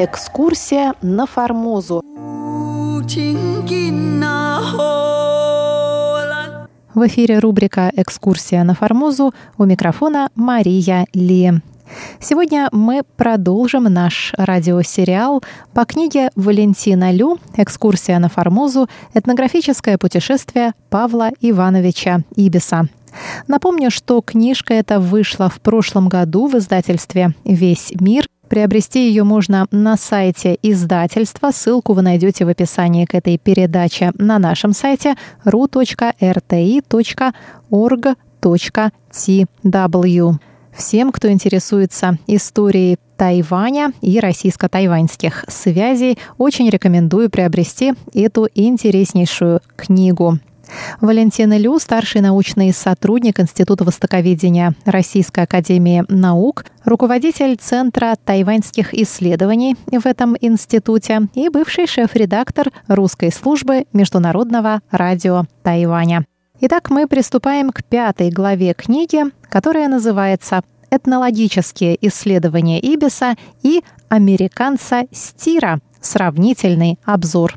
Экскурсия на Формозу. В эфире рубрика «Экскурсия на Формозу» у микрофона Мария Ли. Сегодня мы продолжим наш радиосериал по книге Валентина Лю «Экскурсия на Формозу. Этнографическое путешествие Павла Ивановича Ибиса». Напомню, что книжка эта вышла в прошлом году в издательстве «Весь мир». Приобрести ее можно на сайте издательства. Ссылку вы найдете в описании к этой передаче на нашем сайте ru.rti.org.tw. Всем, кто интересуется историей Тайваня и российско-тайваньских связей, очень рекомендую приобрести эту интереснейшую книгу. Валентина Лю, старший научный сотрудник Института востоковедения Российской академии наук, руководитель Центра тайваньских исследований в этом институте и бывший шеф-редактор русской службы Международного радио Тайваня. Итак, мы приступаем к пятой главе книги, которая называется «Этнологические исследования Ибиса и американца Стира. Сравнительный обзор».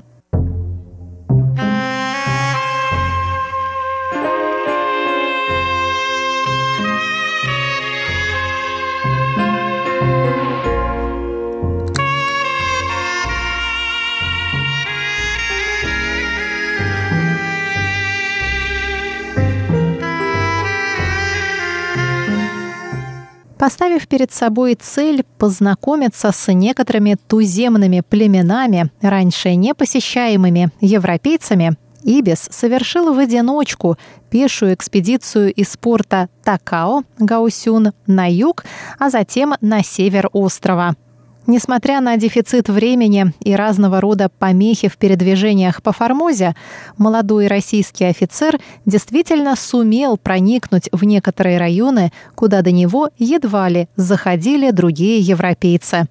Поставив перед собой цель познакомиться с некоторыми туземными племенами, раньше не посещаемыми европейцами, Ибис совершил в одиночку пешую экспедицию из порта Такао, Гаусюн, на юг, а затем на север острова – Несмотря на дефицит времени и разного рода помехи в передвижениях по Формозе, молодой российский офицер действительно сумел проникнуть в некоторые районы, куда до него едва ли заходили другие европейцы.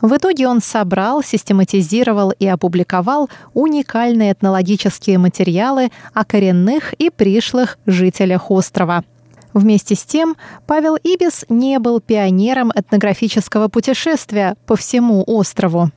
В итоге он собрал, систематизировал и опубликовал уникальные этнологические материалы о коренных и пришлых жителях острова – Вместе с тем, Павел Ибис не был пионером этнографического путешествия по всему острову.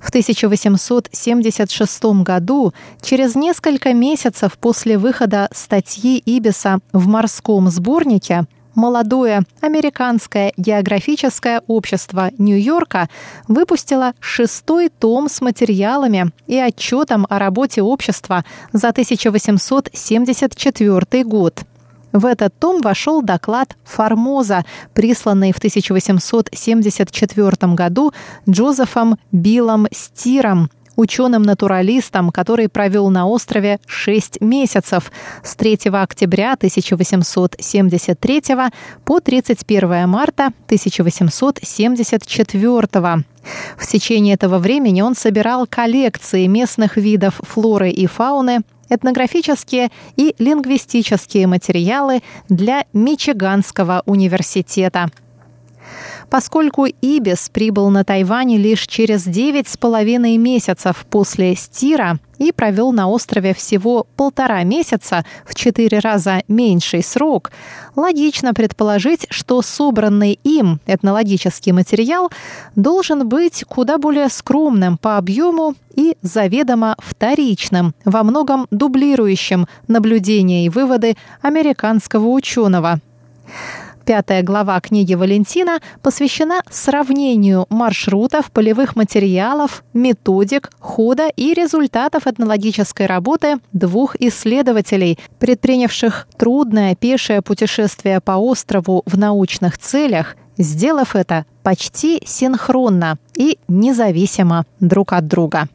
В 1876 году, через несколько месяцев после выхода статьи Ибиса в морском сборнике, молодое американское географическое общество Нью-Йорка выпустило шестой том с материалами и отчетом о работе общества за 1874 год – в этот том вошел доклад Формоза, присланный в 1874 году Джозефом Биллом Стиром, ученым-натуралистом, который провел на острове 6 месяцев с 3 октября 1873 по 31 марта 1874. В течение этого времени он собирал коллекции местных видов флоры и фауны, этнографические и лингвистические материалы для Мичиганского университета. Поскольку Ибис прибыл на Тайвань лишь через девять с половиной месяцев после Стира и провел на острове всего полтора месяца, в четыре раза меньший срок, логично предположить, что собранный им этнологический материал должен быть куда более скромным по объему и заведомо вторичным, во многом дублирующим наблюдения и выводы американского ученого. Пятая глава книги Валентина посвящена сравнению маршрутов, полевых материалов, методик, хода и результатов этнологической работы двух исследователей, предпринявших трудное пешее путешествие по острову в научных целях, сделав это почти синхронно и независимо друг от друга.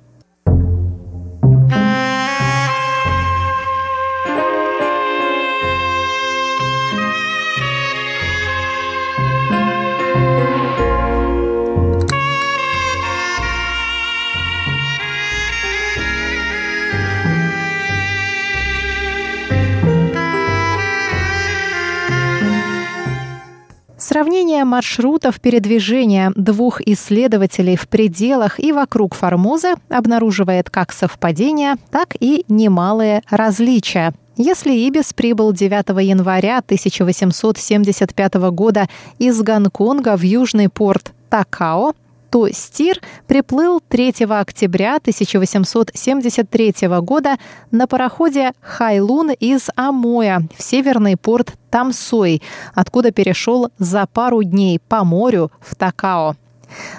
Сравнение маршрутов передвижения двух исследователей в пределах и вокруг Формозы обнаруживает как совпадения, так и немалые различия. Если Ибис прибыл 9 января 1875 года из Гонконга в южный порт Такао, то Стир приплыл 3 октября 1873 года на пароходе «Хайлун» из Амоя в северный порт Тамсой, откуда перешел за пару дней по морю в Такао.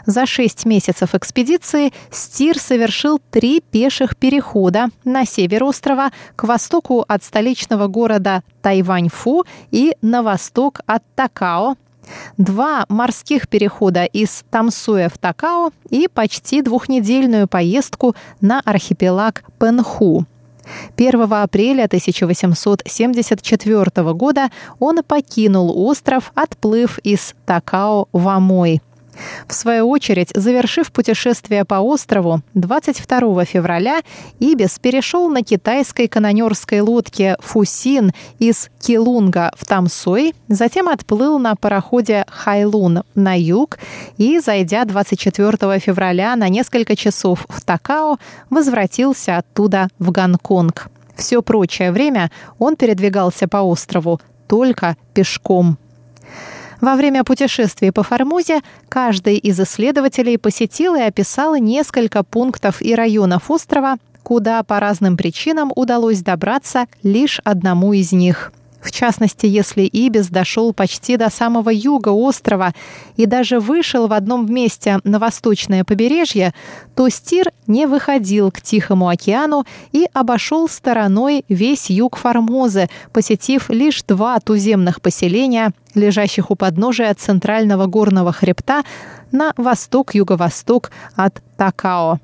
За шесть месяцев экспедиции Стир совершил три пеших перехода на север острова, к востоку от столичного города Тайваньфу и на восток от Такао, два морских перехода из Тамсуя в Такао и почти двухнедельную поездку на архипелаг Пенху. 1 апреля 1874 года он покинул остров, отплыв из Такао в Амой – в свою очередь, завершив путешествие по острову, 22 февраля Ибис перешел на китайской канонерской лодке «Фусин» из Килунга в Тамсой, затем отплыл на пароходе «Хайлун» на юг и, зайдя 24 февраля на несколько часов в Такао, возвратился оттуда в Гонконг. Все прочее время он передвигался по острову только пешком. Во время путешествий по Формозе каждый из исследователей посетил и описал несколько пунктов и районов острова, куда по разным причинам удалось добраться лишь одному из них. В частности, если Ибис дошел почти до самого юга острова и даже вышел в одном месте на восточное побережье, то Стир не выходил к Тихому океану и обошел стороной весь юг Формозы, посетив лишь два туземных поселения, лежащих у подножия центрального горного хребта на восток-юго-восток от Такао.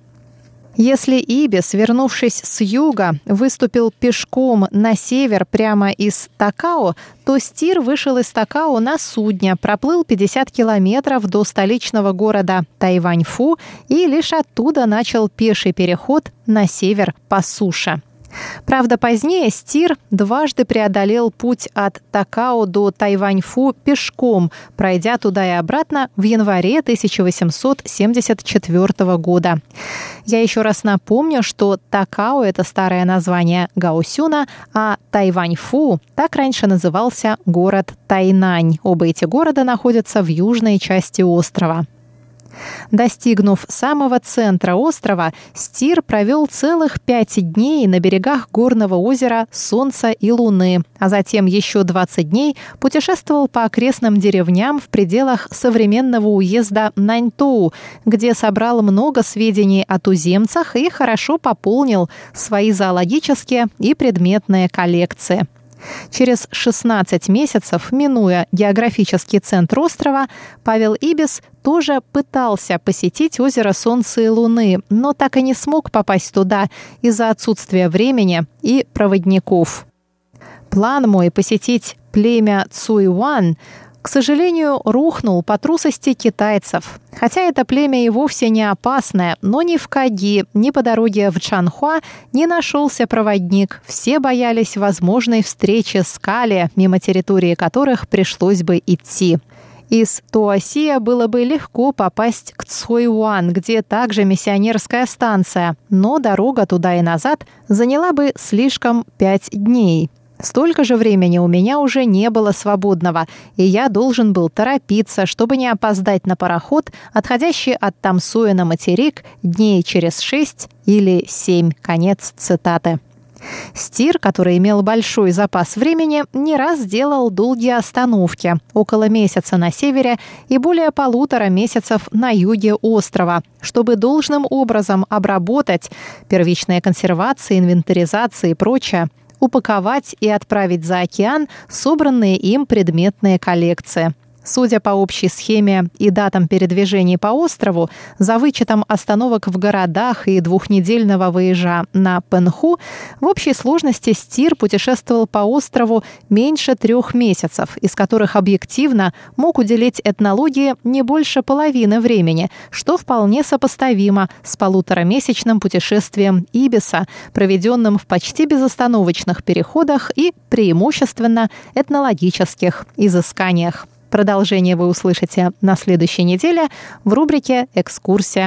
Если Ибис, вернувшись с юга, выступил пешком на север прямо из Такао, то Стир вышел из Такао на судне, проплыл 50 километров до столичного города Тайваньфу и лишь оттуда начал пеший переход на север по суше. Правда, позднее Стир дважды преодолел путь от Такао до Тайваньфу пешком, пройдя туда и обратно в январе 1874 года. Я еще раз напомню, что Такао – это старое название Гаосюна, а Тайваньфу – так раньше назывался город Тайнань. Оба эти города находятся в южной части острова. Достигнув самого центра острова, Стир провел целых пять дней на берегах горного озера Солнца и Луны, а затем еще 20 дней путешествовал по окрестным деревням в пределах современного уезда Наньтоу, где собрал много сведений о туземцах и хорошо пополнил свои зоологические и предметные коллекции. Через 16 месяцев, минуя географический центр острова, Павел Ибис тоже пытался посетить озеро Солнца и Луны, но так и не смог попасть туда из-за отсутствия времени и проводников. План мой посетить племя Цуйван к сожалению, рухнул по трусости китайцев. Хотя это племя и вовсе не опасное, но ни в Каги, ни по дороге в Чанхуа не нашелся проводник. Все боялись возможной встречи с Кали, мимо территории которых пришлось бы идти. Из Туасия было бы легко попасть к Цхойуан, где также миссионерская станция, но дорога туда и назад заняла бы слишком пять дней. Столько же времени у меня уже не было свободного, и я должен был торопиться, чтобы не опоздать на пароход, отходящий от Тамсуя на материк дней через шесть или семь. Конец цитаты. Стир, который имел большой запас времени, не раз делал долгие остановки, около месяца на севере и более полутора месяцев на юге острова, чтобы должным образом обработать первичная консервация, инвентаризация и прочее – упаковать и отправить за океан собранные им предметные коллекции. Судя по общей схеме и датам передвижений по острову, за вычетом остановок в городах и двухнедельного выезжа на Пенху, в общей сложности Стир путешествовал по острову меньше трех месяцев, из которых объективно мог уделить этнологии не больше половины времени, что вполне сопоставимо с полуторамесячным путешествием Ибиса, проведенным в почти безостановочных переходах и преимущественно этнологических изысканиях. Продолжение вы услышите на следующей неделе в рубрике «Экскурсия